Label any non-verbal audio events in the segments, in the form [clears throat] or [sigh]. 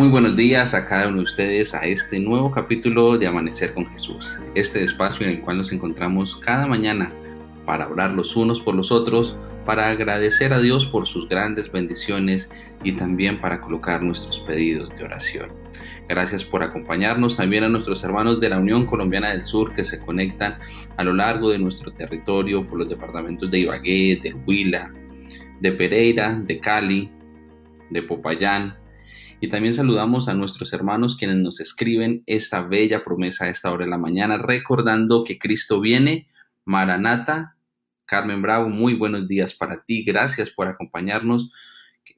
Muy buenos días a cada uno de ustedes a este nuevo capítulo de Amanecer con Jesús, este espacio en el cual nos encontramos cada mañana para orar los unos por los otros, para agradecer a Dios por sus grandes bendiciones y también para colocar nuestros pedidos de oración. Gracias por acompañarnos también a nuestros hermanos de la Unión Colombiana del Sur que se conectan a lo largo de nuestro territorio por los departamentos de Ibagué, de Huila, de Pereira, de Cali, de Popayán, y también saludamos a nuestros hermanos quienes nos escriben esta bella promesa a esta hora de la mañana, recordando que Cristo viene. Maranata, Carmen Bravo, muy buenos días para ti. Gracias por acompañarnos.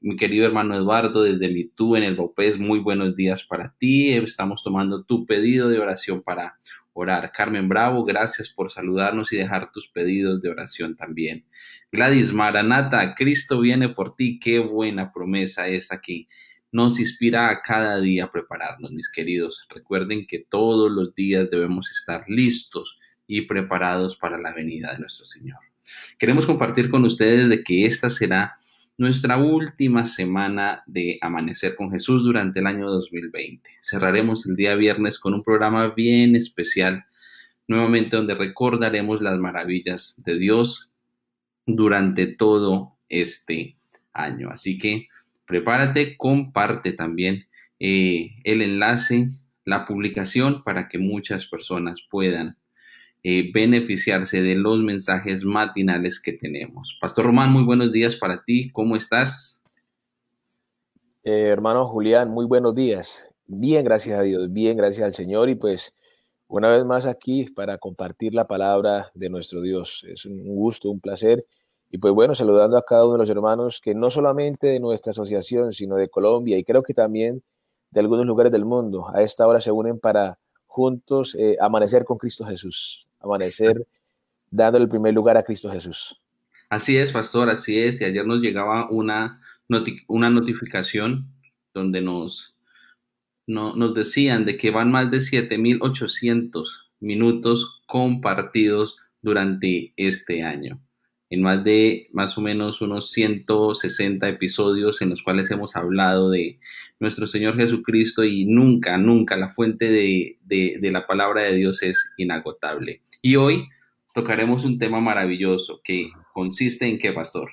Mi querido hermano Eduardo, desde Mitú en el Bopés, muy buenos días para ti. Estamos tomando tu pedido de oración para orar. Carmen Bravo, gracias por saludarnos y dejar tus pedidos de oración también. Gladys Maranata, Cristo viene por ti. Qué buena promesa es aquí nos inspira a cada día a prepararnos, mis queridos. Recuerden que todos los días debemos estar listos y preparados para la venida de nuestro Señor. Queremos compartir con ustedes de que esta será nuestra última semana de Amanecer con Jesús durante el año 2020. Cerraremos el día viernes con un programa bien especial, nuevamente donde recordaremos las maravillas de Dios durante todo este año. Así que prepárate, comparte también eh, el enlace, la publicación para que muchas personas puedan eh, beneficiarse de los mensajes matinales que tenemos. Pastor Román, muy buenos días para ti. ¿Cómo estás? Eh, hermano Julián, muy buenos días. Bien, gracias a Dios, bien, gracias al Señor y pues una vez más aquí para compartir la palabra de nuestro Dios. Es un gusto, un placer y pues bueno, saludando a cada uno de los hermanos que no solamente de nuestra asociación, sino de Colombia y creo que también de algunos lugares del mundo, a esta hora se unen para juntos eh, amanecer con Cristo Jesús, amanecer dándole el primer lugar a Cristo Jesús. Así es, pastor, así es. Y ayer nos llegaba una, una notificación donde nos, no, nos decían de que van más de 7.800 minutos compartidos durante este año en más de más o menos unos 160 episodios en los cuales hemos hablado de nuestro Señor Jesucristo y nunca, nunca la fuente de, de, la palabra de Dios es inagotable. Y hoy tocaremos un tema maravilloso que consiste en qué, pastor.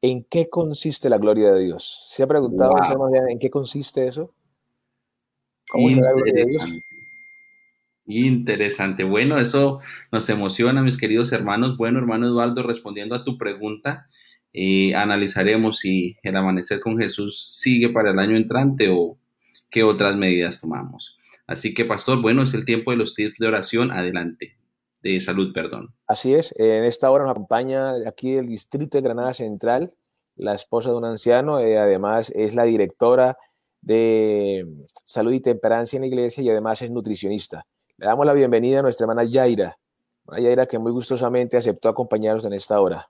¿En qué consiste la gloria de Dios? ¿Se ha preguntado en qué consiste eso? ¿Cómo es la gloria de Dios? Interesante. Bueno, eso nos emociona, mis queridos hermanos. Bueno, hermano Eduardo, respondiendo a tu pregunta, eh, analizaremos si el amanecer con Jesús sigue para el año entrante o qué otras medidas tomamos. Así que, pastor, bueno, es el tiempo de los tips de oración. Adelante. De salud, perdón. Así es. En esta hora nos acompaña aquí del Distrito de Granada Central la esposa de un anciano. Eh, además, es la directora de Salud y Temperancia en la iglesia y además es nutricionista. Le damos la bienvenida a nuestra hermana Yaira. Yaira que muy gustosamente aceptó acompañarnos en esta hora.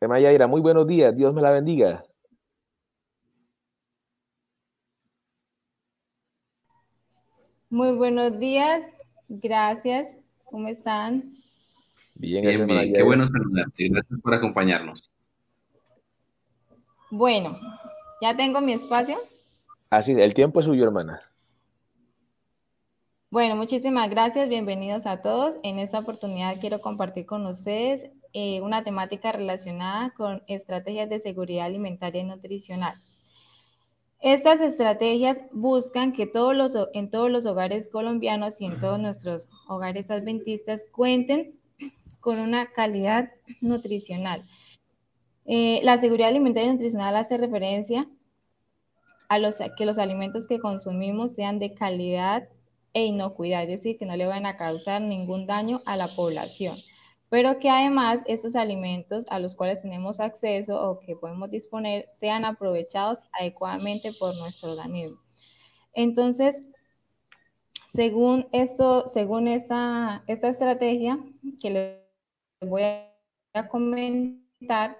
Hermana Yaira, muy buenos días. Dios me la bendiga. Muy buenos días. Gracias. ¿Cómo están? Bien, bien, bien. Qué bueno saludarte. Gracias por acompañarnos. Bueno, ¿ya tengo mi espacio? Así, el tiempo es suyo, hermana. Bueno, muchísimas gracias, bienvenidos a todos. En esta oportunidad quiero compartir con ustedes eh, una temática relacionada con estrategias de seguridad alimentaria y nutricional. Estas estrategias buscan que todos los, en todos los hogares colombianos y en todos nuestros hogares adventistas cuenten con una calidad nutricional. Eh, la seguridad alimentaria y nutricional hace referencia a los, que los alimentos que consumimos sean de calidad e inocuidad, es decir, que no le van a causar ningún daño a la población, pero que además estos alimentos a los cuales tenemos acceso o que podemos disponer sean aprovechados adecuadamente por nuestro organismo. Entonces, según esto, según esta, esta estrategia que les voy a comentar,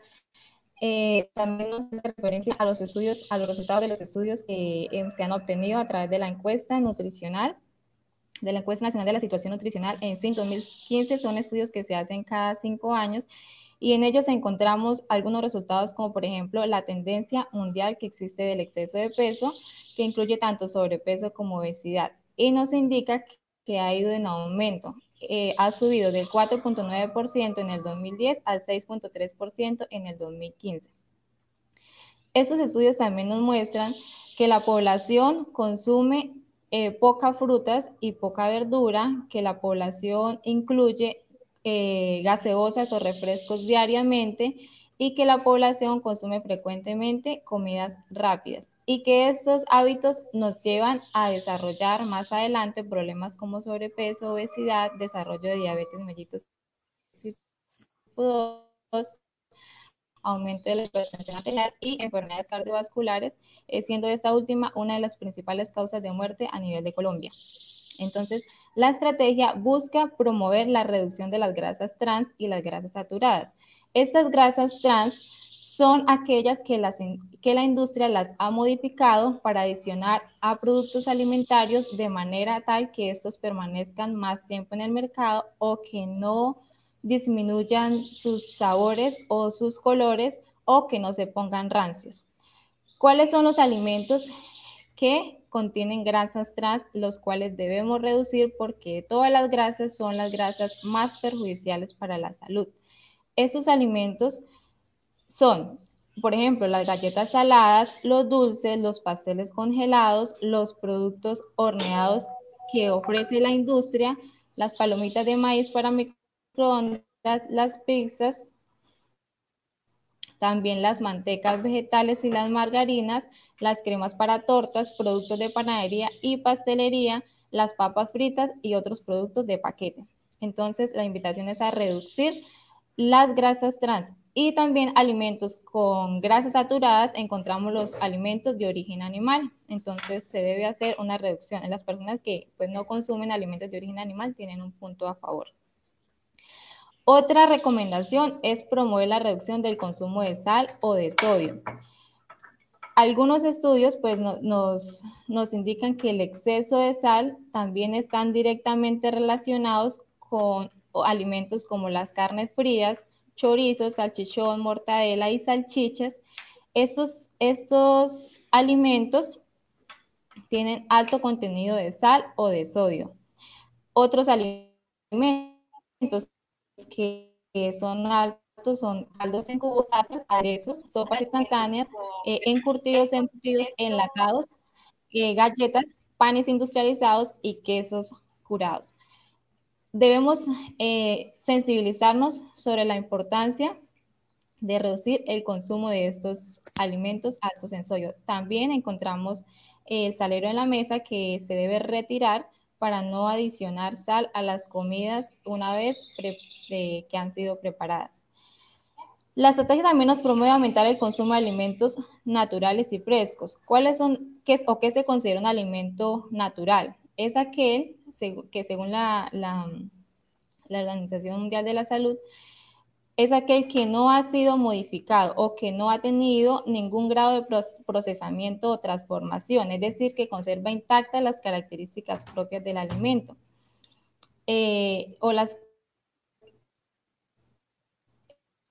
eh, también nos hace referencia a los estudios, a los resultados de los estudios que eh, se han obtenido a través de la encuesta nutricional de la Encuesta Nacional de la Situación Nutricional en 2015 son estudios que se hacen cada cinco años y en ellos encontramos algunos resultados como por ejemplo la tendencia mundial que existe del exceso de peso, que incluye tanto sobrepeso como obesidad, y nos indica que ha ido en aumento. Eh, ha subido del 4.9% en el 2010 al 6.3% en el 2015. Estos estudios también nos muestran que la población consume eh, poca frutas y poca verdura, que la población incluye eh, gaseosas o refrescos diariamente y que la población consume frecuentemente comidas rápidas y que estos hábitos nos llevan a desarrollar más adelante problemas como sobrepeso, obesidad, desarrollo de diabetes mellitus aumento de la hipertensión arterial y enfermedades cardiovasculares, eh, siendo esta última una de las principales causas de muerte a nivel de Colombia. Entonces, la estrategia busca promover la reducción de las grasas trans y las grasas saturadas. Estas grasas trans son aquellas que, que la industria las ha modificado para adicionar a productos alimentarios de manera tal que estos permanezcan más tiempo en el mercado o que no disminuyan sus sabores o sus colores o que no se pongan rancios. ¿Cuáles son los alimentos que contienen grasas trans, los cuales debemos reducir porque todas las grasas son las grasas más perjudiciales para la salud? Estos alimentos son, por ejemplo, las galletas saladas, los dulces, los pasteles congelados, los productos horneados que ofrece la industria, las palomitas de maíz para las pizzas, también las mantecas vegetales y las margarinas, las cremas para tortas, productos de panadería y pastelería, las papas fritas y otros productos de paquete. Entonces, la invitación es a reducir las grasas trans y también alimentos con grasas saturadas. Encontramos los alimentos de origen animal. Entonces, se debe hacer una reducción. Las personas que pues, no consumen alimentos de origen animal tienen un punto a favor. Otra recomendación es promover la reducción del consumo de sal o de sodio. Algunos estudios pues, nos, indican que el exceso de sal también están directamente relacionados con alimentos como las carnes frías, chorizos, salchichón, mortadela y salchichas. Estos, estos alimentos tienen alto contenido de sal o de sodio. Otros alimentos que, son altos son caldos en cubos, salsas, aderezos, sopas instantáneas, eh, encurtidos, embutidos, enlatados, eh, galletas, panes industrializados y quesos curados. Debemos eh, sensibilizarnos sobre la importancia de reducir el consumo de estos alimentos altos en sodio. También encontramos el salero en la mesa que se debe retirar para no adicionar sal a las comidas una vez que han sido preparadas. La estrategia también nos promueve aumentar el consumo de alimentos naturales y frescos. ¿Cuáles son qué, o qué se considera un alimento natural? Es aquel que según la Organización Mundial de la Salud es aquel que no ha sido modificado o que no ha tenido ningún grado de procesamiento o transformación, es decir, que conserva intactas las características propias del alimento. Eh, o las,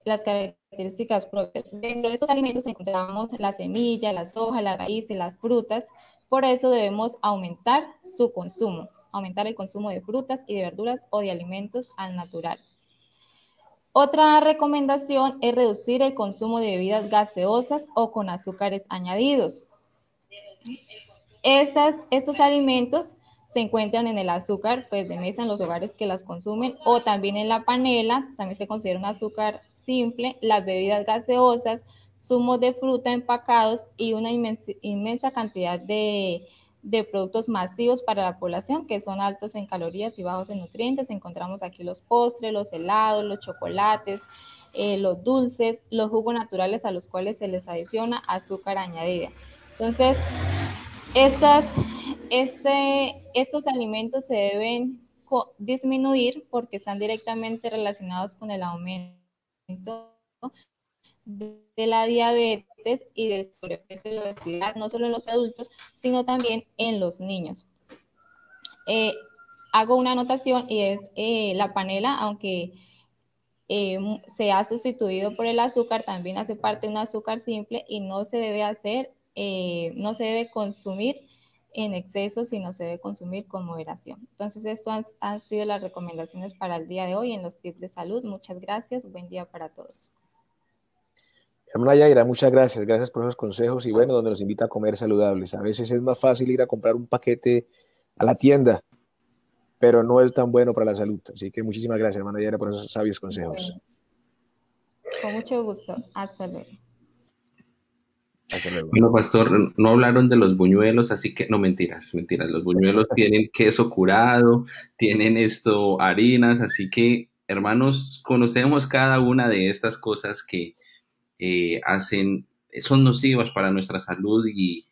las características propias. Dentro de estos alimentos encontramos la semilla, las hojas, la raíz y las frutas. Por eso debemos aumentar su consumo, aumentar el consumo de frutas y de verduras o de alimentos al natural. Otra recomendación es reducir el consumo de bebidas gaseosas o con azúcares añadidos. estos alimentos se encuentran en el azúcar pues, de mesa en los hogares que las consumen o también en la panela, también se considera un azúcar simple, las bebidas gaseosas, zumos de fruta empacados y una inmensa cantidad de de productos masivos para la población que son altos en calorías y bajos en nutrientes. Encontramos aquí los postres, los helados, los chocolates, eh, los dulces, los jugos naturales a los cuales se les adiciona azúcar añadida. Entonces, estas, este, estos alimentos se deben disminuir porque están directamente relacionados con el aumento de la diabetes y del sobrepeso y obesidad, no solo en los adultos, sino también en los niños. Eh, hago una anotación y es eh, la panela, aunque eh, se ha sustituido por el azúcar, también hace parte de un azúcar simple y no se debe hacer, no se debe consumir en exceso, sino se debe consumir con moderación. Entonces, esto han, han sido las recomendaciones para el día de hoy en los tips de salud. Muchas gracias. Buen día para todos. Hermana Yaira, muchas gracias. Gracias por esos consejos y bueno, donde nos invita a comer saludables. A veces es más fácil ir a comprar un paquete a la tienda, pero no es tan bueno para la salud. Así que muchísimas gracias, hermana Yaira, por esos sabios consejos. Con mucho gusto. Hasta luego. Bueno, pastor, no hablaron de los buñuelos, así que no mentiras, mentiras. Los buñuelos [laughs] tienen queso curado, tienen esto, harinas, así que, hermanos, conocemos cada una de estas cosas que eh, hacen, son nocivas para nuestra salud y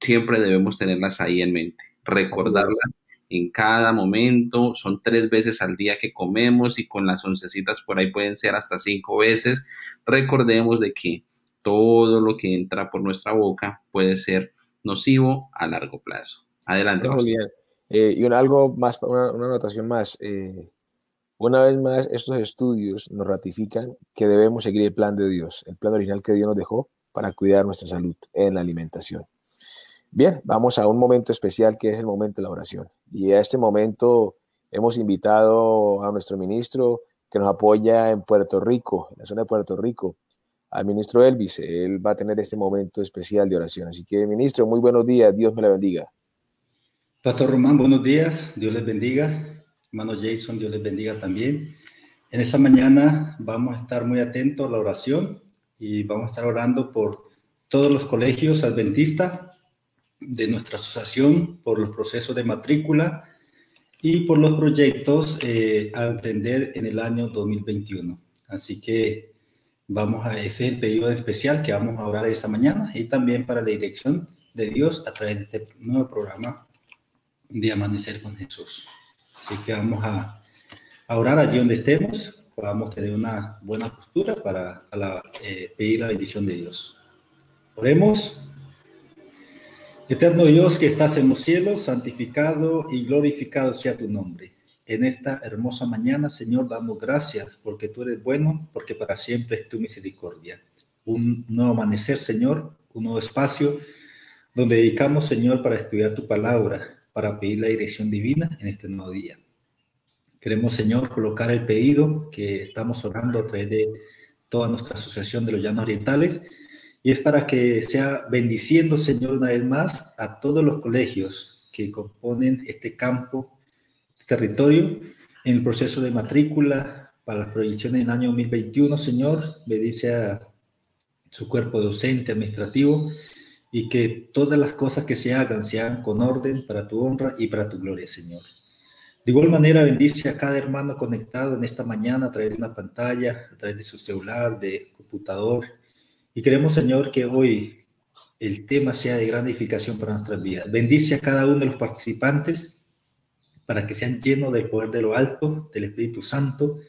siempre debemos tenerlas ahí en mente, recordarlas en cada momento, son tres veces al día que comemos y con las oncecitas por ahí pueden ser hasta cinco veces. Recordemos de que todo lo que entra por nuestra boca puede ser nocivo a largo plazo. Adelante. Eh, y algo más, una, una anotación más. Eh, una vez más, estos estudios nos ratifican que debemos seguir el plan de Dios, el plan original que Dios nos dejó para cuidar nuestra salud en la alimentación. Bien, vamos a un momento especial que es el momento de la oración. Y a este momento hemos invitado a nuestro ministro que nos apoya en Puerto Rico, en la zona de Puerto Rico, al ministro Elvis. Él va a tener este momento especial de oración. Así que, ministro, muy buenos días. Dios me la bendiga. Pastor Román, buenos días. Dios les bendiga. Hermano Jason, Dios les bendiga también. En esta mañana vamos a estar muy atentos a la oración y vamos a estar orando por todos los colegios adventistas de nuestra asociación, por los procesos de matrícula y por los proyectos eh, a emprender en el año 2021. Así que vamos a ese pedido especial que vamos a orar esta mañana y también para la dirección de Dios a través de este nuevo programa de Amanecer con Jesús. Así que vamos a, orar allí donde estemos, podamos tener una buena postura para, eh, pedir la bendición de Dios. Oremos. Eterno Dios que estás en los cielos, santificado y glorificado sea tu nombre. En esta hermosa mañana, Señor, damos gracias porque tú eres bueno, porque para siempre es tu misericordia. Un nuevo amanecer, Señor, un nuevo espacio donde dedicamos, Señor, para estudiar tu palabra, para pedir la dirección divina en este nuevo día. Queremos, Señor, colocar el pedido que estamos orando a través de toda nuestra asociación de los Llanos Orientales y es para que sea bendiciendo, Señor, una vez más a todos los colegios que componen este campo, este territorio, en el proceso de matrícula para las proyecciones en el año 2021, Señor, bendice a su cuerpo docente, administrativo, y que todas las cosas que se hagan se hagan con orden para tu honra y para tu gloria, Señor. De igual manera, bendice a cada hermano conectado en esta mañana a través de una pantalla, a través de su celular, de computador. Y queremos, Señor, que hoy el tema sea de gran edificación para nuestras vidas. Bendice a cada uno de los participantes para que sean llenos del poder de lo alto, del Espíritu Santo,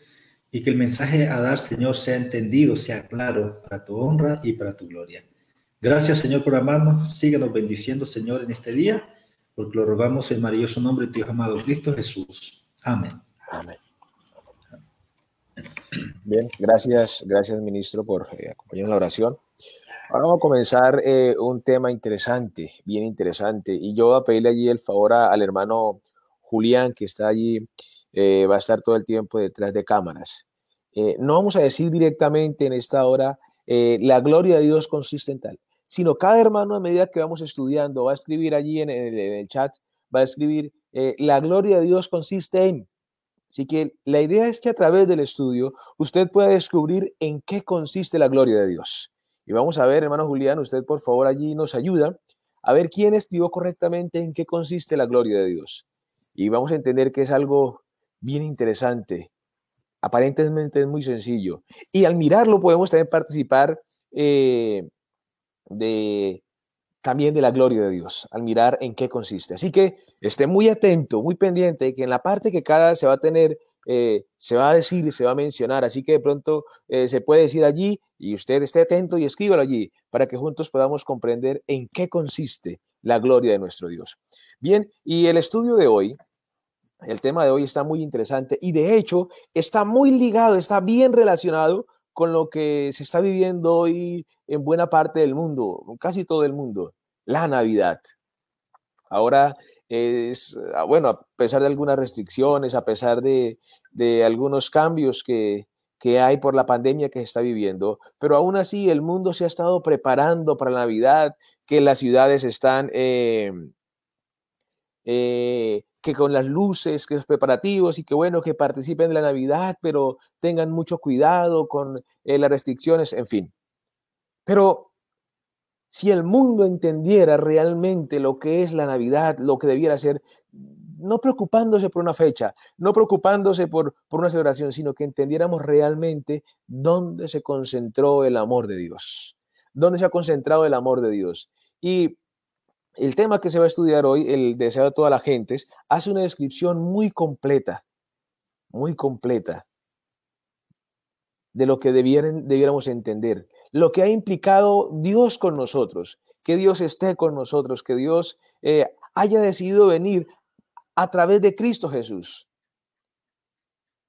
y que el mensaje a dar, Señor, sea entendido, sea claro para tu honra y para tu gloria. Gracias, Señor, por amarnos. Síganos bendiciendo, Señor, en este día, porque lo rogamos en maravilloso nombre de tu amado Cristo Jesús. Amén. Amén. Bien, gracias, gracias, ministro, por eh, acompañarnos en la oración. Ahora vamos a comenzar eh, un tema interesante, bien interesante, y yo voy a pedirle allí el favor al hermano Julián, que está allí, eh, va a estar todo el tiempo detrás de cámaras. no vamos a decir directamente en esta hora, la gloria de Dios consiste en tal sino cada hermano a medida que vamos estudiando va a escribir allí en el, chat, va a escribir, eh, la gloria de Dios consiste en. Así que la idea es que a través del estudio usted pueda descubrir en qué consiste la gloria de Dios. Y vamos a ver, hermano Julián, usted por favor allí nos ayuda a ver quién escribió correctamente en qué consiste la gloria de Dios. Y vamos a entender que es algo bien interesante. Aparentemente es muy sencillo. Y al mirarlo podemos también participar eh, de también de la gloria de Dios, al mirar en qué consiste. Así que esté muy atento, muy pendiente, que en la parte que cada se va a tener, eh, se va a decir y se va a mencionar. Así que de pronto eh, se puede decir allí y usted esté atento y escríbalo allí para que juntos podamos comprender en qué consiste la gloria de nuestro Dios. Bien, y el estudio de hoy El tema de hoy está muy interesante y de hecho está muy ligado, está bien relacionado con lo que se está viviendo hoy en buena parte del mundo, casi todo el mundo, la Navidad. Ahora es, ah, bueno, a pesar de algunas restricciones, a pesar de, algunos cambios que, hay por la pandemia que se está viviendo, pero aún así el mundo se ha estado preparando para la Navidad, que las ciudades están... Em, eh, que con las luces, que los preparativos y que bueno, que participen de la Navidad, pero tengan mucho cuidado con eh, las restricciones, en fin. Pero si el mundo entendiera realmente lo que es la Navidad, lo que debiera ser, no preocupándose por una fecha, no preocupándose por, por una celebración, sino que entendiéramos realmente dónde se concentró el amor de Dios, dónde se ha concentrado el amor de Dios. Y el tema que se va a estudiar hoy, el deseo de todas las gentes, hace una descripción muy completa, muy completa de lo que debiéramos entender, lo que ha implicado Dios con nosotros, que Dios esté con nosotros, que Dios eh, haya decidido venir a través de Cristo Jesús.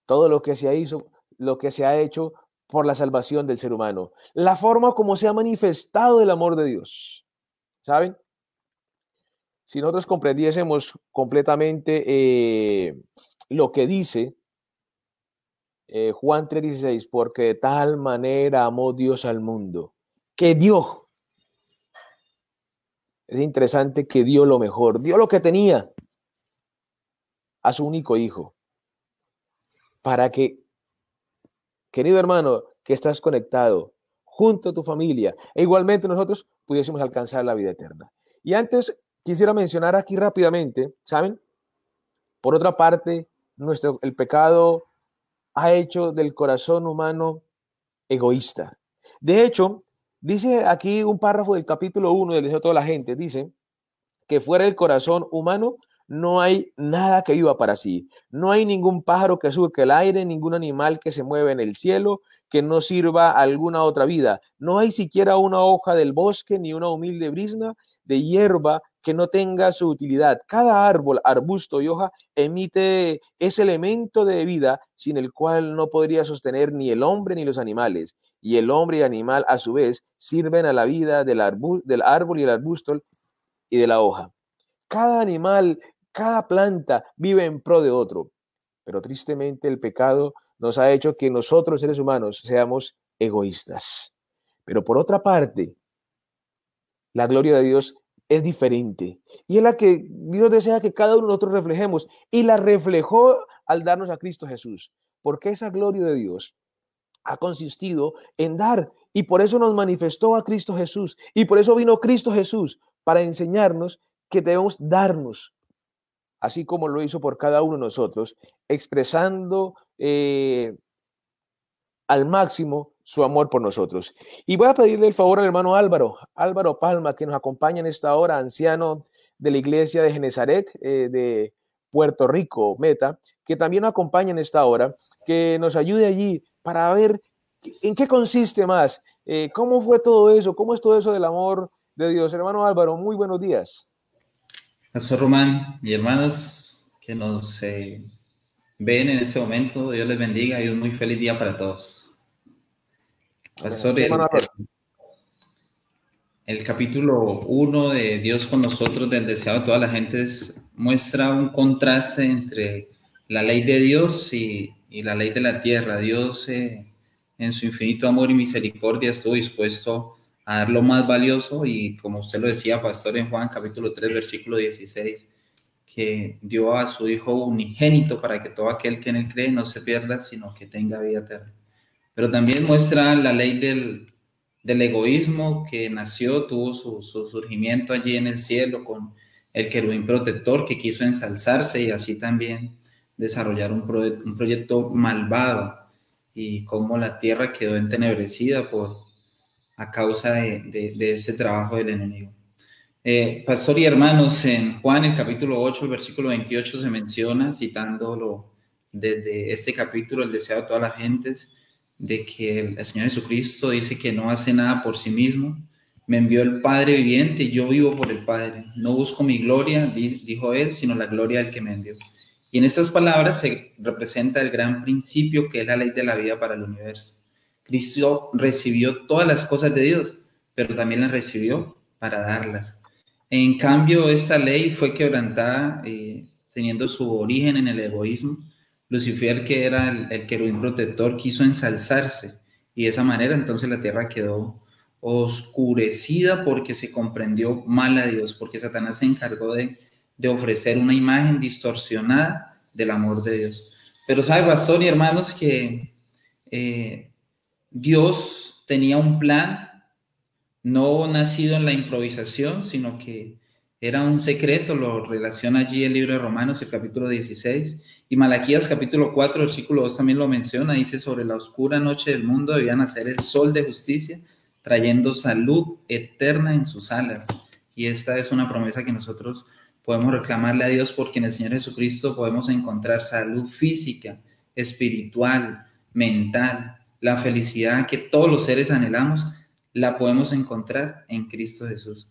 Todo lo que se hizo, lo que se ha hecho por la salvación del ser humano, la forma como se ha manifestado el amor de Dios. ¿Saben? Si nosotros comprendiésemos completamente eh, lo que dice eh, Juan 3:16, porque de tal manera amó Dios al mundo, que dio. Es interesante que dio lo mejor, dio lo que tenía a su único hijo, para que, querido hermano, que estás conectado junto a tu familia, e igualmente nosotros pudiésemos alcanzar la vida eterna. Y antes quisiera mencionar aquí rápidamente, ¿saben? Por otra parte, nuestro, el pecado ha hecho del corazón humano egoísta. De hecho, dice aquí un párrafo del capítulo 1 del deseo de toda la gente, dice que fuera el corazón humano no hay nada que viva para sí. No hay ningún pájaro que que el aire, ningún animal que se mueve en el cielo, que no sirva a alguna otra vida. No hay siquiera una hoja del bosque, ni una humilde brisna de hierba que no tenga su utilidad. Cada árbol, arbusto y hoja emite ese elemento de vida sin el cual no podría sostener ni el hombre ni los animales. Y el hombre y animal a su vez sirven a la vida del, del árbol y el arbusto y de la hoja. Cada animal, cada planta vive en pro de otro. Pero tristemente el pecado nos ha hecho que nosotros seres humanos seamos egoístas. Pero por otra parte, la gloria de Dios es diferente. Y es la que Dios desea que cada uno de nosotros reflejemos. Y la reflejó al darnos a Cristo Jesús. Porque esa gloria de Dios ha consistido en dar. Y por eso nos manifestó a Cristo Jesús. Y por eso vino Cristo Jesús para enseñarnos que debemos darnos. Así como lo hizo por cada uno de nosotros, expresando eh, al máximo su amor por nosotros. Y voy a pedirle el favor al hermano Álvaro, Álvaro Palma, que nos acompaña en esta hora, anciano de la iglesia de Genezaret eh, de Puerto Rico, Meta, que también nos acompaña en esta hora, que nos ayude allí para ver en qué consiste más, eh, cómo fue todo eso, cómo es todo eso del amor de Dios. Hermano Álvaro, muy buenos días. Pastor Román y hermanos que nos eh, ven en este momento, Dios les bendiga y un muy feliz día para todos. Pastor, el, capítulo 1 de Dios con nosotros, del deseado de toda la gente, muestra un contraste entre la ley de Dios y, la ley de la tierra. Dios, eh, en su infinito amor y misericordia, estuvo dispuesto a dar lo más valioso y, como usted lo decía, Pastor, en Juan capítulo 3, versículo 16, que dio a su Hijo unigénito para que todo aquel que en él cree no se pierda, sino que tenga vida eterna. Pero también muestra la ley del, del egoísmo que nació, tuvo su, su, surgimiento allí en el cielo con el querubín protector que quiso ensalzarse y así también desarrollar un, un proyecto malvado. Y cómo la tierra quedó entenebrecida por, a causa de, de, este trabajo del enemigo. Eh, pastor y hermanos, en Juan, el capítulo 8, el versículo 28 se menciona, citándolo desde este capítulo, el deseo de todas las gentes, de que el Señor Jesucristo dice que no hace nada por sí mismo. Me envió el Padre viviente yo vivo por el Padre. No busco mi gloria, dijo él, sino la gloria del que me envió. Y en estas palabras se representa el gran principio que es la ley de la vida para el universo. Recibió todas las cosas de Dios, pero también las recibió para darlas. En cambio, esta ley fue quebrantada eh, teniendo su origen en el egoísmo. Lucifer, que era el, el querubín protector, quiso ensalzarse y de esa manera entonces la tierra quedó oscurecida porque se comprendió mal a Dios, porque Satanás se encargó de, de ofrecer una imagen distorsionada del amor de Dios. Pero sabe, pastor y hermanos, que eh, Dios tenía un plan no nacido en la improvisación, sino que era un secreto, lo relaciona allí el libro de Romanos, el capítulo 16, y Malaquías capítulo 4, versículo 2 también lo menciona, dice, sobre la oscura noche del mundo debía nacer el sol de justicia, trayendo salud eterna en sus alas. Y esta es una promesa que nosotros podemos reclamarle a Dios porque en el Señor Jesucristo podemos encontrar salud física, espiritual, mental, la felicidad que todos los seres anhelamos, la podemos encontrar en Cristo Jesús.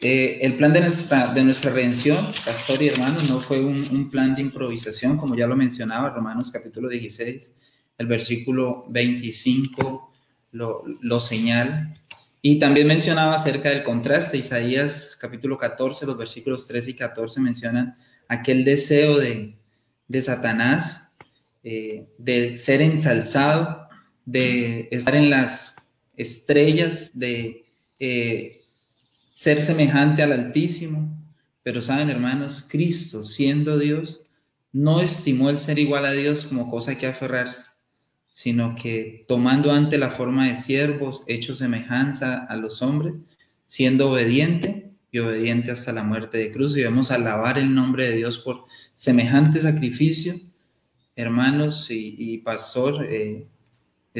Eh, el plan de nuestra, de nuestra redención, pastor y hermanos, no fue un, plan de improvisación, como ya lo mencionaba Romanos capítulo 16, el versículo 25 lo, lo señala. Y también mencionaba acerca del contraste, Isaías capítulo 14, los versículos 13 y 14 mencionan aquel deseo de, de Satanás, eh, de ser ensalzado, de estar en las estrellas, de eh, ser semejante al Altísimo. Pero saben, hermanos, Cristo, siendo Dios, no estimó el ser igual a Dios como cosa que aferrarse, sino que tomando ante la forma de siervos, hecho semejanza a los hombres, siendo obediente y obediente hasta la muerte de cruz. Y vamos a alabar el nombre de Dios por semejante sacrificio. Hermanos y, pastor, eh,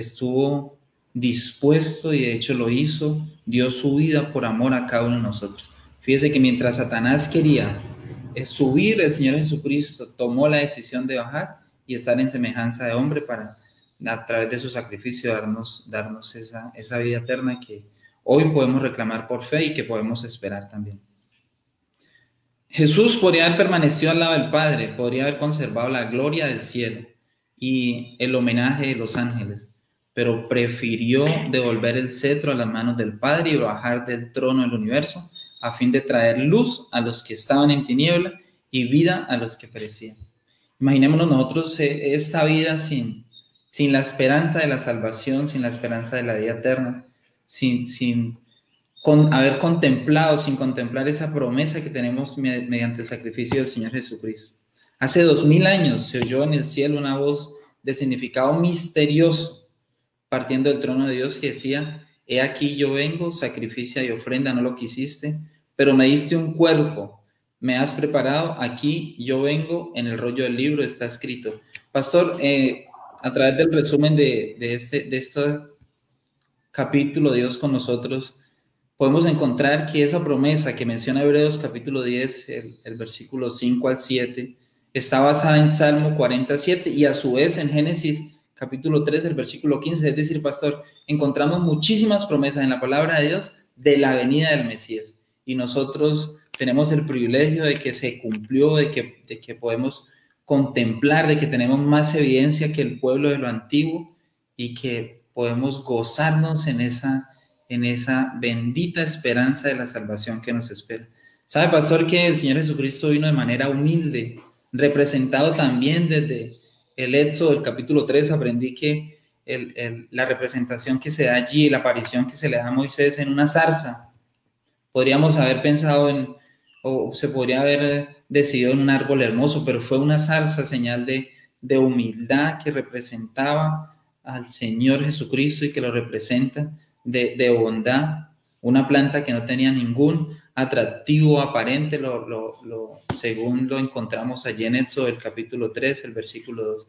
estuvo dispuesto y de hecho lo hizo, dio su vida por amor a cada uno de nosotros. Fíjese que mientras Satanás quería eh, subir, el Señor Jesucristo tomó la decisión de bajar y estar en semejanza de hombre para a través de su sacrificio darnos, darnos esa, esa vida eterna que hoy podemos reclamar por fe y que podemos esperar también. Jesús podría haber permanecido al lado del Padre, podría haber conservado la gloria del cielo y el homenaje de los ángeles, pero prefirió devolver el cetro a las manos del Padre y bajar del trono del universo a fin de traer luz a los que estaban en tiniebla y vida a los que perecían. Imaginémonos nosotros eh, esta vida sin, sin la esperanza de la salvación, sin la esperanza de la vida eterna, sin, sin con, haber contemplado, sin contemplar esa promesa que tenemos mediante el sacrificio del Señor Jesucristo. Hace dos mil años se oyó en el cielo una voz de significado misterioso partiendo del trono de Dios que decía, he aquí yo vengo, sacrificia y ofrenda, no lo quisiste, pero me diste un cuerpo, me has preparado, aquí yo vengo, en el rollo del libro está escrito. Pastor, eh, a través del resumen de, de, este, de este capítulo, Dios con nosotros, podemos encontrar que esa promesa que menciona Hebreos capítulo 10, el, el versículo 5 al 7, está basada en Salmo 47 y a su vez en Génesis capítulo 3, el versículo 15. Es decir, pastor, encontramos muchísimas promesas en la palabra de Dios de la venida del Mesías. Y nosotros tenemos el privilegio de que se cumplió, de que, de que podemos contemplar, de que tenemos más evidencia que el pueblo de lo antiguo y que podemos gozarnos en esa, en esa bendita esperanza de la salvación que nos espera. ¿Sabe, pastor, que el Señor Jesucristo vino de manera humilde, representado también desde el Éxodo, el capítulo 3, aprendí que la representación que se da allí, la aparición que se le da a Moisés en una zarza, podríamos haber pensado en, o se podría haber decidido en un árbol hermoso, pero fue una zarza, señal de, de humildad que representaba al Señor Jesucristo y que lo representa, de, de bondad, una planta que no tenía ningún atractivo aparente, lo, lo, según lo encontramos allí en Éxodo, el capítulo 3, el versículo 2.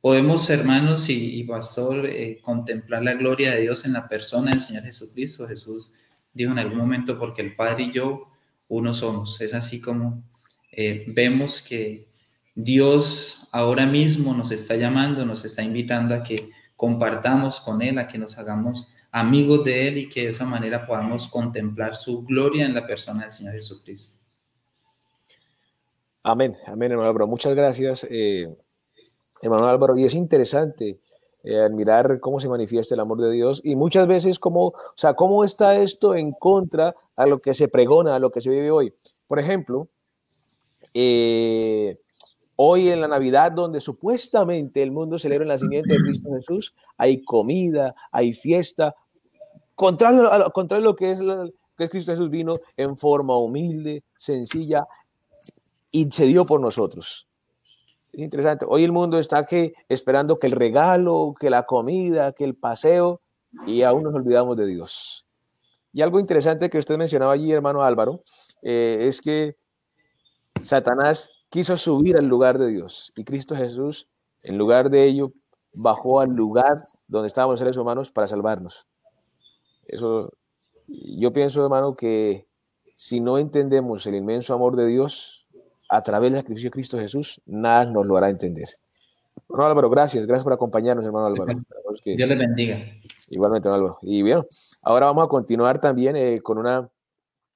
Podemos, hermanos y, pastor, eh, contemplar la gloria de Dios en la persona del Señor Jesucristo. Jesús dijo en algún momento, porque el Padre y yo uno somos. Es así como eh, vemos que Dios ahora mismo nos está llamando, nos está invitando a que compartamos con Él, a que nos hagamos amigos de Él y que de esa manera podamos contemplar su gloria en la persona del Señor Jesucristo. Amén, amén, hermano Álvaro. Muchas gracias, eh, hermano Álvaro. Y es interesante eh, admirar cómo se manifiesta el amor de Dios y muchas veces cómo, o sea, cómo está esto en contra a lo que se pregona, a lo que se vive hoy. Por ejemplo, eh, hoy en la Navidad, donde supuestamente el mundo celebra el nacimiento de Cristo Jesús, hay comida, hay fiesta, contrario a, contrario lo que es, que Cristo Jesús vino en forma humilde, sencilla y se dio por nosotros. Es interesante. Hoy el mundo está que, esperando que el regalo, que la comida, que el paseo, y aún nos olvidamos de Dios. Y algo interesante que usted mencionaba allí, hermano Álvaro, eh, es que Satanás quiso subir al lugar de Dios y Cristo Jesús, en lugar de ello, bajó al lugar donde estábamos seres humanos para salvarnos. Eso, yo pienso, hermano, que si no entendemos el inmenso amor de Dios, a través del sacrificio de Cristo Jesús, nada nos lo hará entender. Hermano Álvaro, gracias, gracias por acompañarnos, hermano Álvaro. Dios le bendiga. Igualmente, Álvaro. Y bien, ahora vamos a continuar también eh, con una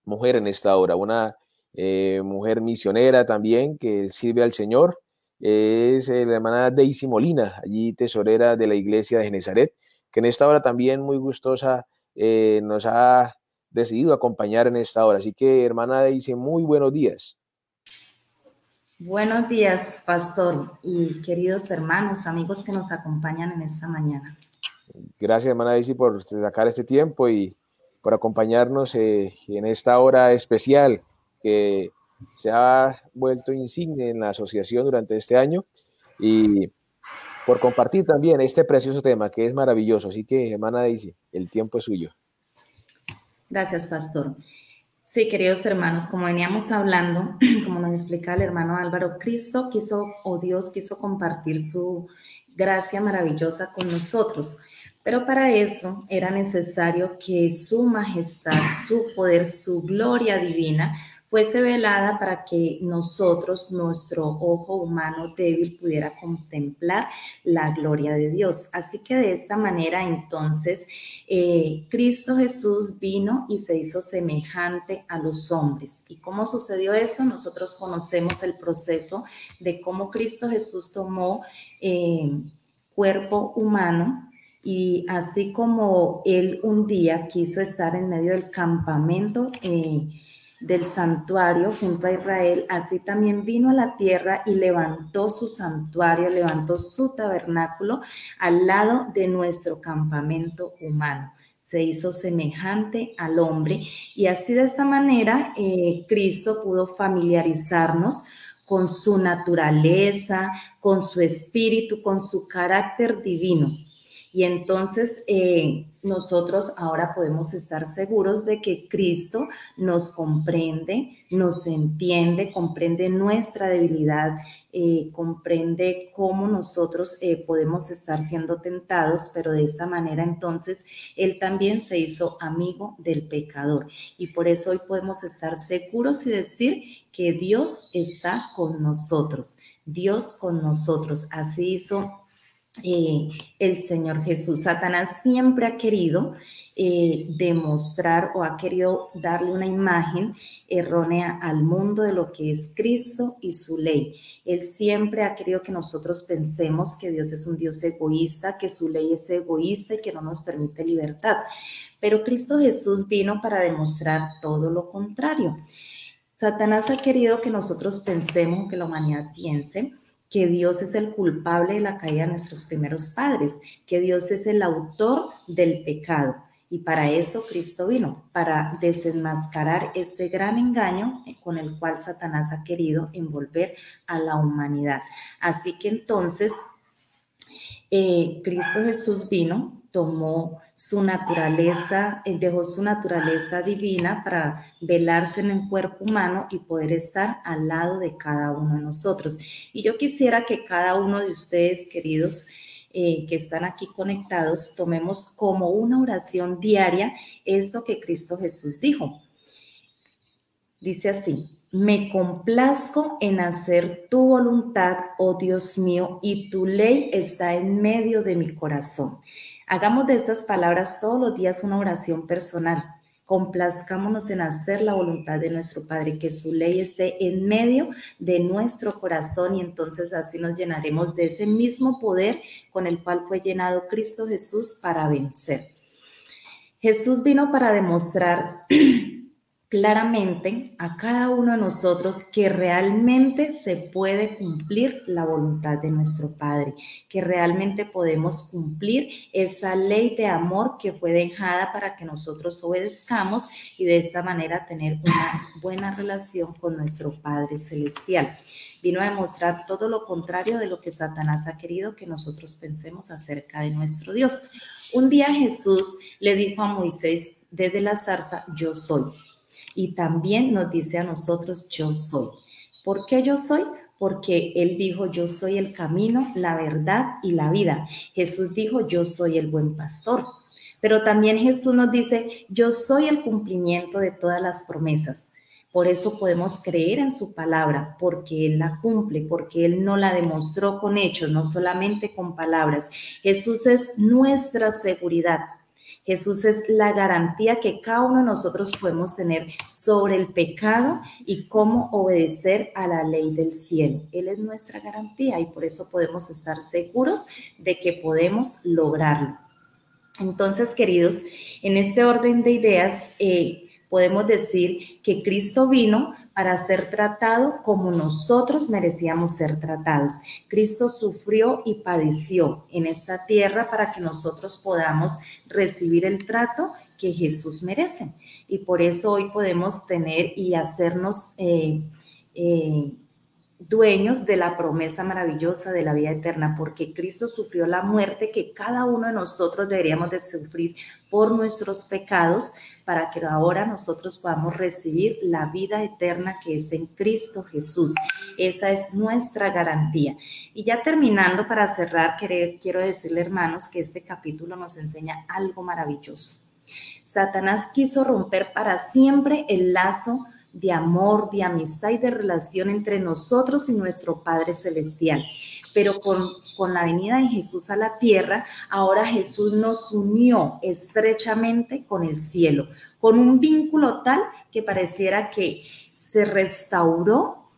mujer en esta hora, una eh, mujer misionera también que sirve al Señor. Es eh, la hermana Daisy Molina, allí tesorera de la iglesia de Genezaret, que en esta hora también muy gustosa nos ha decidido acompañar en esta hora. Así que, hermana Daisy, muy buenos días. Buenos días, pastor y queridos hermanos, amigos que nos acompañan en esta mañana. Gracias, hermana Daisy, por sacar este tiempo y por acompañarnos eh, en esta hora especial que se ha vuelto insigne en la asociación durante este año y por compartir también este precioso tema que es maravilloso. Así que, hermana Daisy, el tiempo es suyo. Gracias, pastor. Sí, queridos hermanos, como veníamos hablando, [clears throat] como nos explica el hermano Álvaro, Cristo quiso, o Dios quiso compartir su gracia maravillosa con nosotros. Pero para eso era necesario que su majestad, su poder, su gloria divina fuese velada para que nosotros, nuestro ojo humano débil, pudiera contemplar la gloria de Dios. Así que de esta manera entonces eh, Cristo Jesús vino y se hizo semejante a los hombres. ¿Y cómo sucedió eso? Nosotros conocemos el proceso de cómo Cristo Jesús tomó eh, cuerpo humano y así como él un día quiso estar en medio del campamento, eh, del santuario junto a Israel, así también vino a la tierra y levantó su santuario, levantó su tabernáculo al lado de nuestro campamento humano. Se hizo semejante al hombre y así de esta manera eh, Cristo pudo familiarizarnos con su naturaleza, con su espíritu, con su carácter divino. Y entonces eh, nosotros ahora podemos estar seguros de que Cristo nos comprende, nos entiende, comprende nuestra debilidad, eh, comprende cómo nosotros eh, podemos estar siendo tentados, pero de esta manera entonces Él también se hizo amigo del pecador. Y por eso hoy podemos estar seguros y decir que Dios está con nosotros. Dios con nosotros. Así hizo eh, el Señor Jesús. Satanás siempre ha querido eh, demostrar o ha querido darle una imagen errónea al mundo de lo que es Cristo y su ley. Él siempre ha querido que nosotros pensemos que Dios es un Dios egoísta, que su ley es egoísta y que no nos permite libertad. Pero Cristo Jesús vino para demostrar todo lo contrario. Satanás ha querido que nosotros pensemos, que la humanidad piense, que Dios es el culpable de la caída de nuestros primeros padres, que Dios es el autor del pecado. Y para eso Cristo vino, para desenmascarar este gran engaño con el cual Satanás ha querido envolver a la humanidad. Así que entonces, eh, Cristo Jesús vino, tomó su naturaleza, eh, dejó su naturaleza divina para velarse en el cuerpo humano y poder estar al lado de cada uno de nosotros. Y yo quisiera que cada uno de ustedes, queridos, eh, que están aquí conectados, tomemos como una oración diaria esto que Cristo Jesús dijo. Dice así, me complazco en hacer tu voluntad, oh Dios mío, y tu ley está en medio de mi corazón. Hagamos de estas palabras todos los días una oración personal. Complazcámonos en hacer la voluntad de nuestro Padre, que su ley esté en medio de nuestro corazón y entonces así nos llenaremos de ese mismo poder con el cual fue llenado Cristo Jesús para vencer. Jesús vino para demostrar [clears throat] claramente a cada uno de nosotros que realmente se puede cumplir la voluntad de nuestro Padre, que realmente podemos cumplir esa ley de amor que fue dejada para que nosotros obedezcamos y de esta manera tener una buena relación con nuestro Padre Celestial. Vino a demostrar todo lo contrario de lo que Satanás ha querido que nosotros pensemos acerca de nuestro Dios. Un día Jesús le dijo a Moisés desde la zarza, yo soy y también nos dice a nosotros, yo soy. ¿Por qué yo soy? Porque Él dijo, yo soy el camino, la verdad y la vida. Jesús dijo, yo soy el buen pastor. Pero también Jesús nos dice, yo soy el cumplimiento de todas las promesas. Por eso podemos creer en su palabra, porque Él la cumple, porque Él no la demostró con hechos, no solamente con palabras. Jesús es nuestra seguridad. Jesús es la garantía que cada uno de nosotros podemos tener sobre el pecado y cómo obedecer a la ley del cielo. Él es nuestra garantía y por eso podemos estar seguros de que podemos lograrlo. Entonces, queridos, en este orden de ideas, eh, podemos decir que Cristo vino para ser tratado como nosotros merecíamos ser tratados. Cristo sufrió y padeció en esta tierra para que nosotros podamos recibir el trato que Jesús merece. Y por eso hoy podemos tener y hacernos eh, eh, dueños de la promesa maravillosa de la vida eterna, porque Cristo sufrió la muerte que cada uno de nosotros deberíamos de sufrir por nuestros pecados, para que ahora nosotros podamos recibir la vida eterna que es en Cristo Jesús. Esa es nuestra garantía. Y ya terminando para cerrar, quiero decirle hermanos que este capítulo nos enseña algo maravilloso. Satanás quiso romper para siempre el lazo de amor, de amistad y de relación entre nosotros y nuestro Padre Celestial. Pero con, con, la venida de Jesús a la tierra, ahora Jesús nos unió estrechamente con el cielo, con un vínculo tal que pareciera que se restauró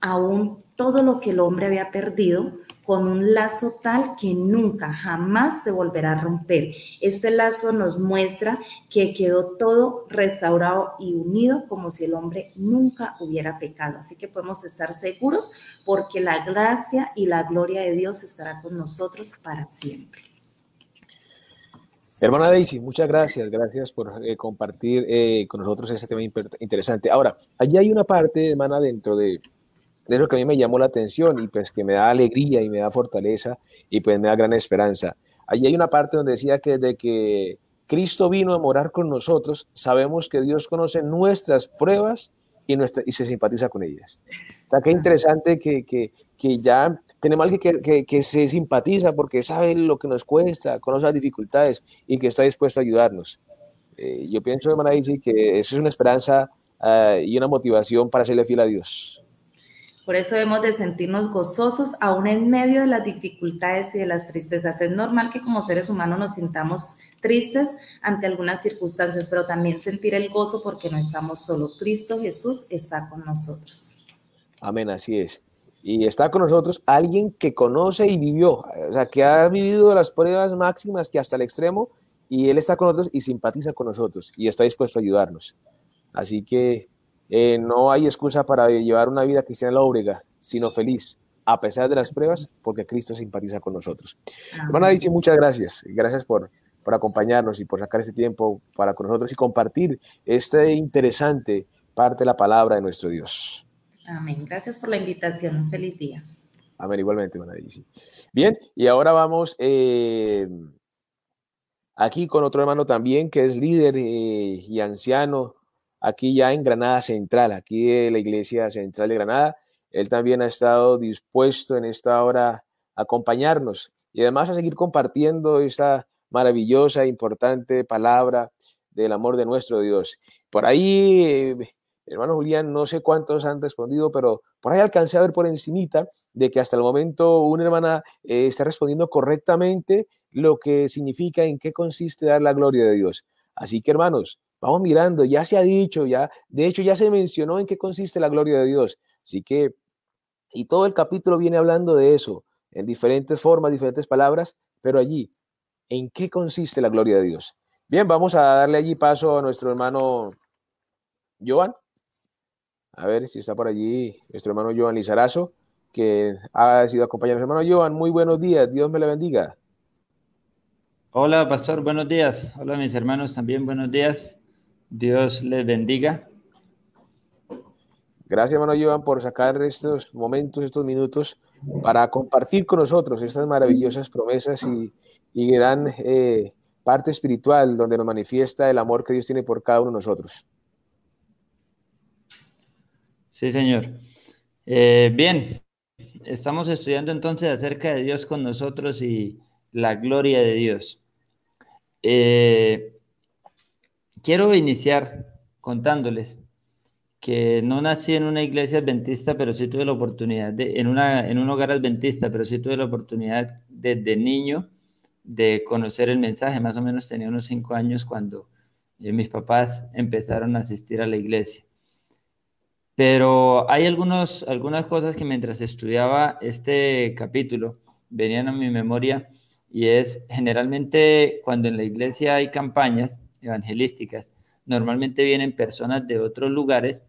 aún todo lo que el hombre había perdido, con un lazo tal que nunca, jamás se volverá a romper. Este lazo nos muestra que quedó todo restaurado y unido como si el hombre nunca hubiera pecado. Así que podemos estar seguros porque la gracia y la gloria de Dios estará con nosotros para siempre. Hermana Daisy, muchas gracias, gracias por eh, compartir eh, con nosotros este tema interesante. Ahora, allí hay una parte, hermana, dentro de, de lo que a mí me llamó la atención y pues que me da alegría y me da fortaleza y pues me da gran esperanza. Allí hay una parte donde decía que de que Cristo vino a morar con nosotros, sabemos que Dios conoce nuestras pruebas y, nuestra, y se simpatiza con ellas. O sea, qué interesante que, que, que ya tenemos alguien que, que, se simpatiza porque sabe lo que nos cuesta, conoce las dificultades y que está dispuesto a ayudarnos. Eh, yo pienso, hermana Daisy, que eso es una esperanza uh, y una motivación para serle fiel a Dios. Por eso debemos de sentirnos gozosos aún en medio de las dificultades y de las tristezas. Es normal que como seres humanos nos sintamos tristes ante algunas circunstancias, pero también sentir el gozo porque no estamos solos. Cristo Jesús está con nosotros. Amén, así es. Y está con nosotros alguien que conoce y vivió, o sea, que ha vivido las pruebas máximas que hasta el extremo, y Él está con nosotros y simpatiza con nosotros y está dispuesto a ayudarnos. Así que eh, no hay excusa para llevar una vida cristiana lóbrega, sino feliz, a pesar de las pruebas, porque Cristo simpatiza con nosotros. Hermana Dichi, muchas gracias. Gracias por, por acompañarnos y por sacar este tiempo para con nosotros y compartir esta interesante parte de la palabra de nuestro Dios. Amén. Gracias por la invitación. Un feliz día. Amén, igualmente, hermana Dichi. Bien, y ahora vamos eh, aquí con otro hermano también que es líder eh, y anciano aquí ya en Granada Central, aquí de la Iglesia Central de Granada. Él también ha estado dispuesto en esta hora a acompañarnos y además a seguir compartiendo esta maravillosa, e importante palabra del amor de nuestro Dios. Por ahí, eh, hermano Julián, no sé cuántos han respondido, pero por ahí alcancé a ver por encimita de que hasta el momento una hermana eh, está respondiendo correctamente lo que significa en qué consiste dar la gloria de Dios. Así que, hermanos, Vamos mirando, ya se ha dicho, ya, de hecho ya se mencionó en qué consiste la gloria de Dios. Así que, y todo el capítulo viene hablando de eso, en diferentes formas, diferentes palabras, pero allí, ¿en qué consiste la gloria de Dios? Bien, vamos a darle allí paso a nuestro hermano Joan. A ver si está por allí nuestro hermano Joan Lizarazo, que ha sido acompañado. Hermano Joan, muy buenos días, Dios me le bendiga. Hola, pastor, buenos días. Hola, mis hermanos, también buenos días. Dios les bendiga. Gracias, hermano Joan, por sacar estos momentos, estos minutos para compartir con nosotros estas maravillosas promesas y, y gran eh, parte espiritual donde nos manifiesta el amor que Dios tiene por cada uno de nosotros. Sí, Señor. Eh, bien, estamos estudiando entonces acerca de Dios con nosotros y la gloria de Dios. Eh, quiero iniciar contándoles que no nací en una iglesia adventista, pero sí tuve la oportunidad de, en, un hogar adventista, pero sí tuve la oportunidad desde niño de conocer el mensaje. Más o menos tenía unos cinco años cuando eh, mis papás empezaron a asistir a la iglesia. Pero hay algunas cosas que mientras estudiaba este capítulo venían a mi memoria y es generalmente cuando en la iglesia hay campañas evangelísticas, normalmente vienen personas de otros lugares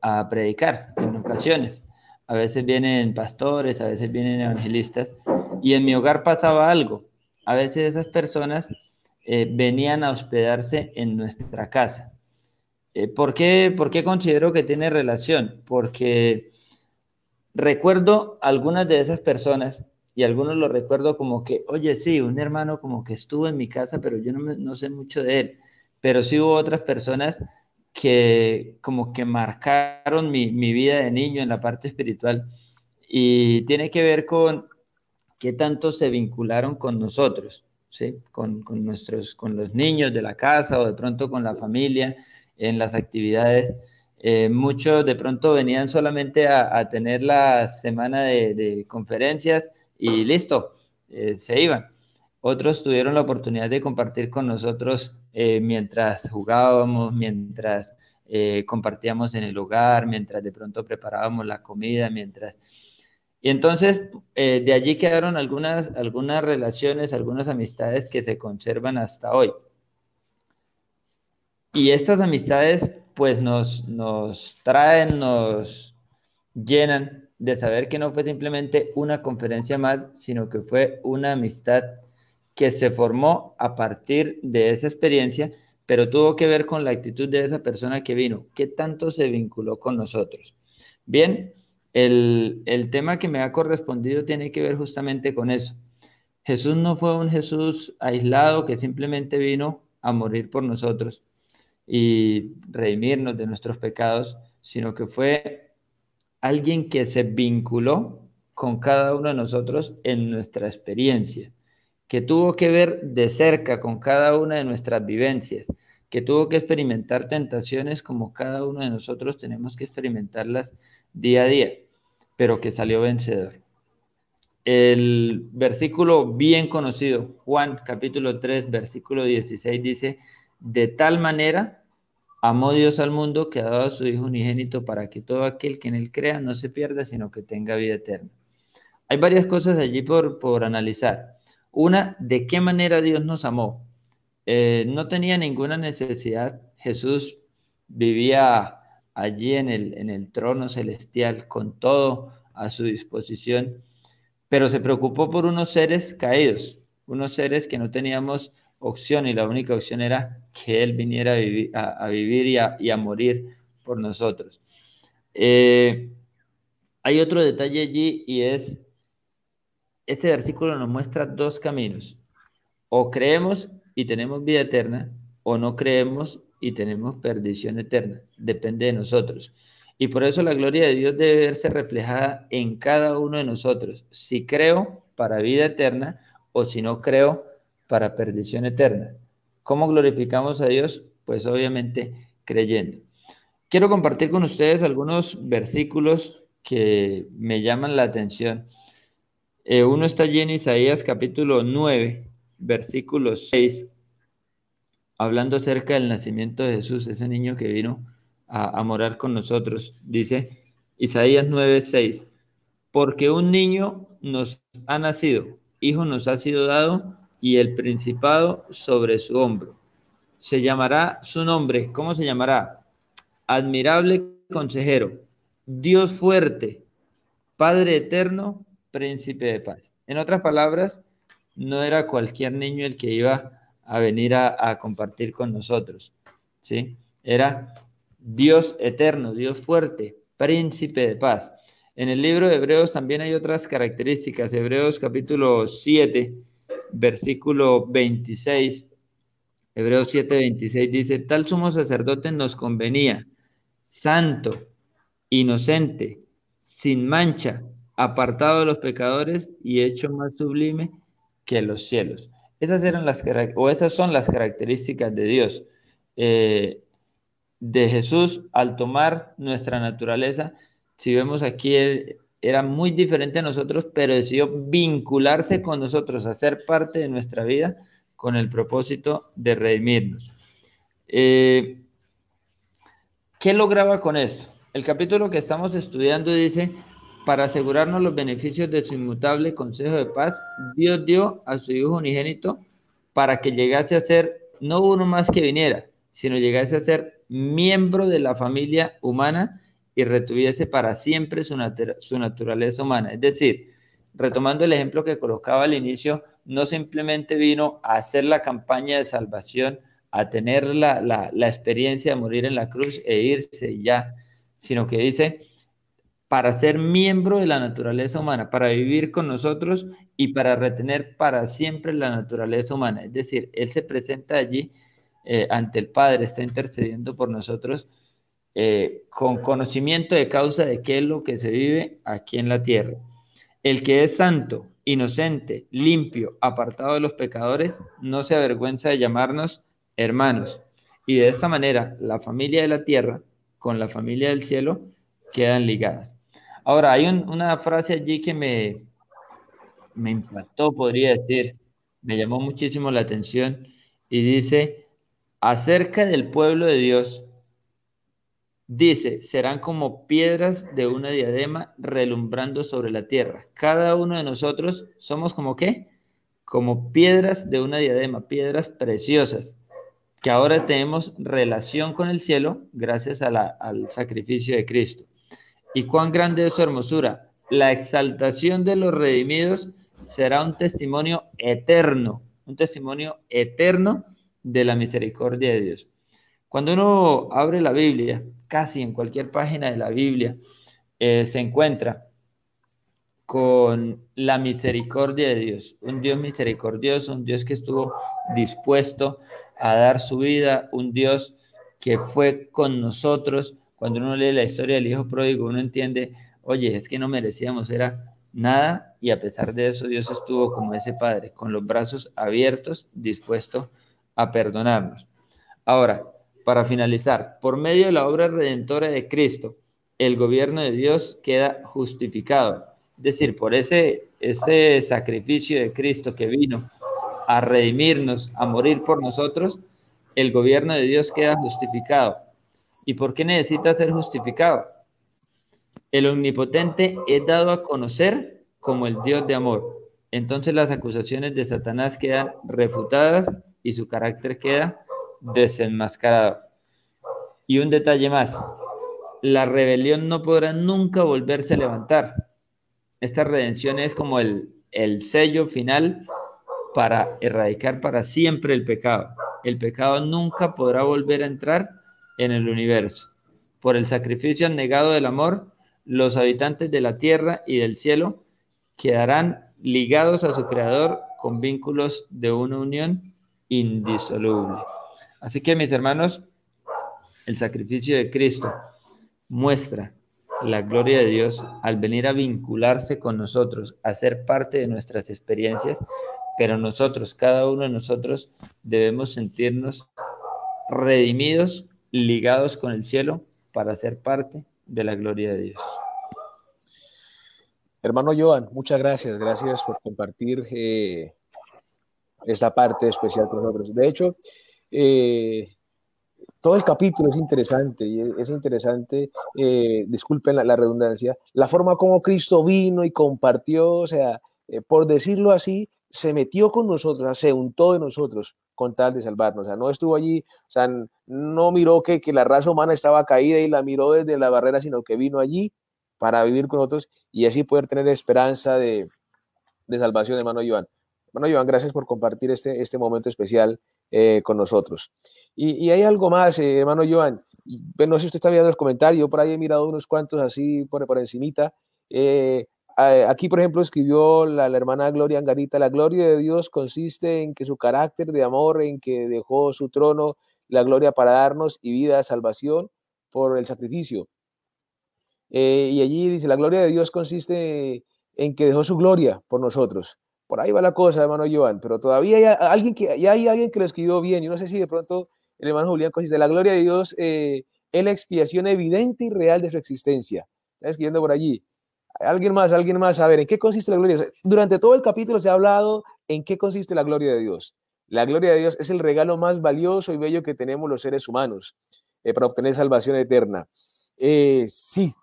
a predicar en ocasiones. A veces vienen pastores, a veces vienen evangelistas. Y en mi hogar pasaba algo. A veces esas personas eh, venían a hospedarse en nuestra casa. Eh, ¿por, qué, ¿Por qué considero que tiene relación? Porque recuerdo algunas de esas personas y algunos lo recuerdo como que, oye, sí, un hermano como que estuvo en mi casa, pero yo no, no sé mucho de él. Pero sí hubo otras personas que como que marcaron mi, vida de niño en la parte espiritual y tiene que ver con qué tanto se vincularon con nosotros, ¿sí? Con, nuestros, con los niños de la casa o de pronto con la familia en las actividades. Eh, muchos de pronto venían solamente a, tener la semana de, conferencias y listo, eh, se iban. Otros tuvieron la oportunidad de compartir con nosotros eh, mientras jugábamos, mientras eh, compartíamos en el hogar, mientras de pronto preparábamos la comida, mientras... Y entonces de allí quedaron algunas, algunas relaciones, algunas amistades que se conservan hasta hoy. Y estas amistades pues nos, nos traen, nos llenan de saber que no fue simplemente una conferencia más, sino que fue una amistad que se formó a partir de esa experiencia, pero tuvo que ver con la actitud de esa persona que vino, qué tanto se vinculó con nosotros. Bien, el, el tema que me ha correspondido tiene que ver justamente con eso. Jesús no fue un Jesús aislado que simplemente vino a morir por nosotros y redimirnos de nuestros pecados, sino que fue alguien que se vinculó con cada uno de nosotros en nuestra experiencia que tuvo que ver de cerca con cada una de nuestras vivencias, que tuvo que experimentar tentaciones como cada uno de nosotros tenemos que experimentarlas día a día, pero que salió vencedor. El versículo bien conocido, Juan capítulo 3, versículo 16, dice, de tal manera amó Dios al mundo que ha dado a su Hijo unigénito para que todo aquel que en él crea no se pierda, sino que tenga vida eterna. Hay varias cosas allí por, por analizar. Una, ¿de qué manera Dios nos amó? Eh, no tenía ninguna necesidad. Jesús vivía allí en el, en el trono celestial con todo a su disposición, pero se preocupó por unos seres caídos, unos seres que no teníamos opción y la única opción era que Él viniera a vivir, y, a, morir por nosotros. Eh, hay otro detalle allí y es este versículo nos muestra dos caminos. O creemos y tenemos vida eterna, o no creemos y tenemos perdición eterna. Depende de nosotros. Y por eso la gloria de Dios debe verse reflejada en cada uno de nosotros. Si creo para vida eterna o si no creo para perdición eterna. ¿Cómo glorificamos a Dios? Pues obviamente creyendo. Quiero compartir con ustedes algunos versículos que me llaman la atención eh, uno está allí en Isaías capítulo 9, versículo 6, hablando acerca del nacimiento de Jesús, ese niño que vino a, morar con nosotros. Dice Isaías 9:6, porque un niño nos ha nacido, hijo nos ha sido dado y el principado sobre su hombro. Se llamará su nombre, ¿cómo se llamará? Admirable consejero, Dios fuerte, Padre eterno, príncipe de paz. En otras palabras, no era cualquier niño el que iba a venir a, compartir con nosotros, ¿sí? Era Dios eterno, Dios fuerte, príncipe de paz. En el libro de Hebreos también hay otras características. Hebreos capítulo 7, versículo 26. Hebreos 7, 26 dice, tal sumo sacerdote nos convenía, santo, inocente, sin mancha, apartado de los pecadores y hecho más sublime que los cielos. Esas eran las o esas son las características de Dios. Eh, de Jesús al tomar nuestra naturaleza, si vemos aquí, era muy diferente a nosotros, pero decidió vincularse con nosotros, hacer parte de nuestra vida con el propósito de redimirnos. Eh, ¿Qué lograba con esto? El capítulo que estamos estudiando dice, para asegurarnos los beneficios de su inmutable consejo de paz, Dios dio a su Hijo unigénito para que llegase a ser no uno más que viniera, sino llegase a ser miembro de la familia humana y retuviese para siempre su, naturaleza humana. Es decir, retomando el ejemplo que colocaba al inicio, no simplemente vino a hacer la campaña de salvación, a tener la, la, la experiencia de morir en la cruz e irse ya, sino que dice, para ser miembro de la naturaleza humana, para vivir con nosotros y para retener para siempre la naturaleza humana. Es decir, Él se presenta allí eh, ante el Padre, está intercediendo por nosotros eh, con conocimiento de causa de qué es lo que se vive aquí en la tierra. El que es santo, inocente, limpio, apartado de los pecadores, no se avergüenza de llamarnos hermanos. Y de esta manera, la familia de la tierra con la familia del cielo quedan ligadas. Ahora, hay una frase allí que me, me impactó, podría decir, me llamó muchísimo la atención y dice, acerca del pueblo de Dios, dice, serán como piedras de una diadema relumbrando sobre la tierra. Cada uno de nosotros somos como qué? Como piedras de una diadema, piedras preciosas, que ahora tenemos relación con el cielo gracias al sacrificio de Cristo. ¿Y cuán grande es su hermosura? La exaltación de los redimidos será un testimonio eterno, un testimonio eterno de la misericordia de Dios. Cuando uno abre la Biblia, casi en cualquier página de la Biblia, eh, se encuentra con la misericordia de Dios, un Dios misericordioso, un Dios que estuvo dispuesto a dar su vida, un Dios que fue con nosotros, cuando uno lee la historia del hijo pródigo, uno entiende, oye, es que no merecíamos, era nada, y a pesar de eso Dios estuvo como ese Padre, con los brazos abiertos, dispuesto a perdonarnos. Ahora, para finalizar, por medio de la obra redentora de Cristo, el gobierno de Dios queda justificado. Es decir, por ese, ese sacrificio de Cristo que vino a redimirnos, a morir por nosotros, el gobierno de Dios queda justificado. ¿Y por qué necesita ser justificado? El omnipotente es dado a conocer como el Dios de amor. Entonces las acusaciones de Satanás quedan refutadas y su carácter queda desenmascarado. Y un detalle más, la rebelión no podrá nunca volverse a levantar. Esta redención es como el, el sello final para erradicar para siempre el pecado. El pecado nunca podrá volver a entrar en el universo. Por el sacrificio negado del amor, los habitantes de la tierra y del cielo quedarán ligados a su creador con vínculos de una unión indisoluble. Así que mis hermanos, el sacrificio de Cristo muestra la gloria de Dios al venir a vincularse con nosotros, a ser parte de nuestras experiencias, pero nosotros, cada uno de nosotros, debemos sentirnos redimidos ligados con el cielo para ser parte de la gloria de Dios. Hermano Joan, muchas gracias, gracias por compartir eh, esta parte especial con nosotros. De hecho, eh, todo el capítulo es interesante, y es interesante, eh, disculpen la, redundancia, la forma como Cristo vino y compartió, o sea, eh, por decirlo así, se metió con nosotros, se untó de nosotros con tal de salvarnos, o sea, no estuvo allí, o sea, no miró que, que la raza humana estaba caída y la miró desde la barrera, sino que vino allí para vivir con nosotros y así poder tener esperanza de, de salvación, hermano Joan. Hermano Joan, gracias por compartir este, este momento especial eh, con nosotros. Y, hay algo más, eh, hermano Joan, no sé si usted está viendo los comentarios, por ahí he mirado unos cuantos así por, por encimita. Eh, aquí, por ejemplo, escribió la, la, hermana Gloria Angarita, la gloria de Dios consiste en que su carácter de amor, en que dejó su trono, la gloria para darnos y vida, salvación por el sacrificio. y allí dice, la gloria de Dios consiste en que dejó su gloria por nosotros. Por ahí va la cosa, hermano Joan, pero todavía hay alguien que, ya hay alguien que lo escribió bien. Yo no sé si de pronto el hermano Julián consiste. La gloria de Dios eh, es la expiación evidente y real de su existencia. Está escribiendo por allí. Alguien más, alguien más. A ver, ¿en qué consiste la gloria de Dios? Durante todo el capítulo se ha hablado en qué consiste la gloria de Dios. La gloria de Dios es el regalo más valioso y bello que tenemos los seres humanos eh, para obtener salvación eterna. Eh, sí,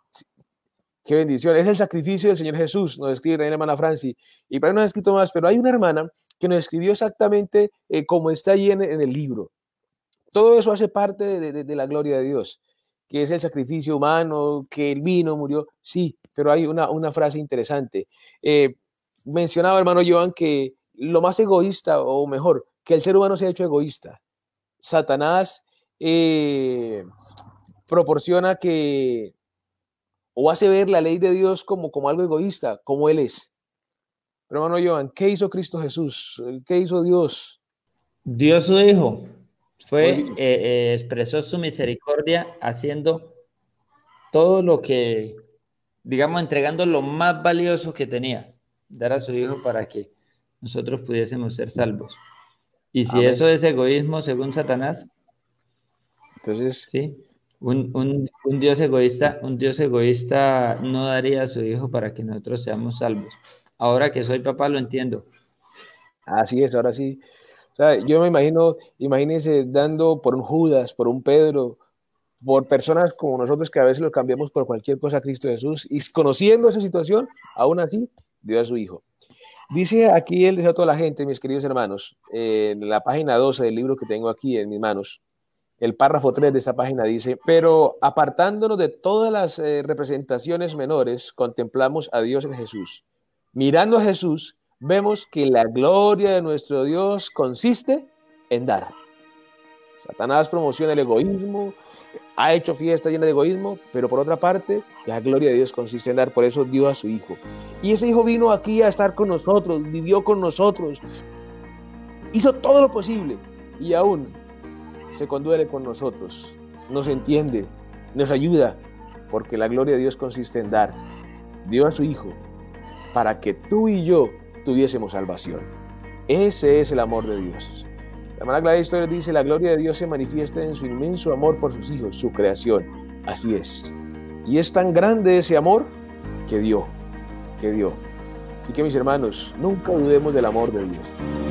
Qué bendición. Es el sacrificio del Señor Jesús, nos escribe la hermana Franci. Y para no ha escrito más, pero hay una hermana que nos escribió exactamente eh, como está allí en, el libro. Todo eso hace parte de, la gloria de Dios, que es el sacrificio humano, que el vino murió. Sí, pero hay una, una frase interesante. Eh, mencionaba, hermano Joan, que lo más egoísta, o mejor, que el ser humano se ha hecho egoísta. Satanás eh, proporciona que o hace ver la ley de Dios como, como algo egoísta, como Él es. Pero hermano Joan, ¿qué hizo Cristo Jesús? ¿Qué hizo Dios? Dios su Hijo. Fue, eh, eh, expresó su misericordia haciendo todo lo que, digamos, entregando lo más valioso que tenía, dar a su Hijo para que nosotros pudiésemos ser salvos. Y si eso es egoísmo según Satanás, entonces, sí, un, Dios egoísta, un Dios egoísta no daría a su hijo para que nosotros seamos salvos. Ahora que soy papá lo entiendo. Así es, ahora sí. yo me imagino, imagínense dando por un Judas, por un Pedro, por personas como nosotros que a veces lo cambiamos por cualquier cosa a Cristo Jesús y conociendo esa situación, aún así dio a su hijo. Dice aquí él, dice a toda la gente, mis queridos hermanos, en la página 12 del libro que tengo aquí en mis manos, el párrafo 3 de esta página dice, pero apartándonos de todas las eh, representaciones menores, contemplamos a Dios en Jesús. Mirando a Jesús, vemos que la gloria de nuestro Dios consiste en dar. Satanás promociona el egoísmo, ha hecho fiesta llena de egoísmo, pero por otra parte, la gloria de Dios consiste en dar, por eso dio a su Hijo. Y ese Hijo vino aquí a estar con nosotros, vivió con nosotros, hizo todo lo posible y aún se conduele con nosotros, nos entiende, nos ayuda, porque la gloria de Dios consiste en dar. Dio a su Hijo para que tú y yo tuviésemos salvación. Ese es el amor de Dios. La hermana Gladys Historia dice, la gloria de Dios se manifiesta en su inmenso amor por sus hijos, su creación. Así es. Y es tan grande ese amor que dio, que dio. Así que mis hermanos, nunca dudemos del amor de Dios.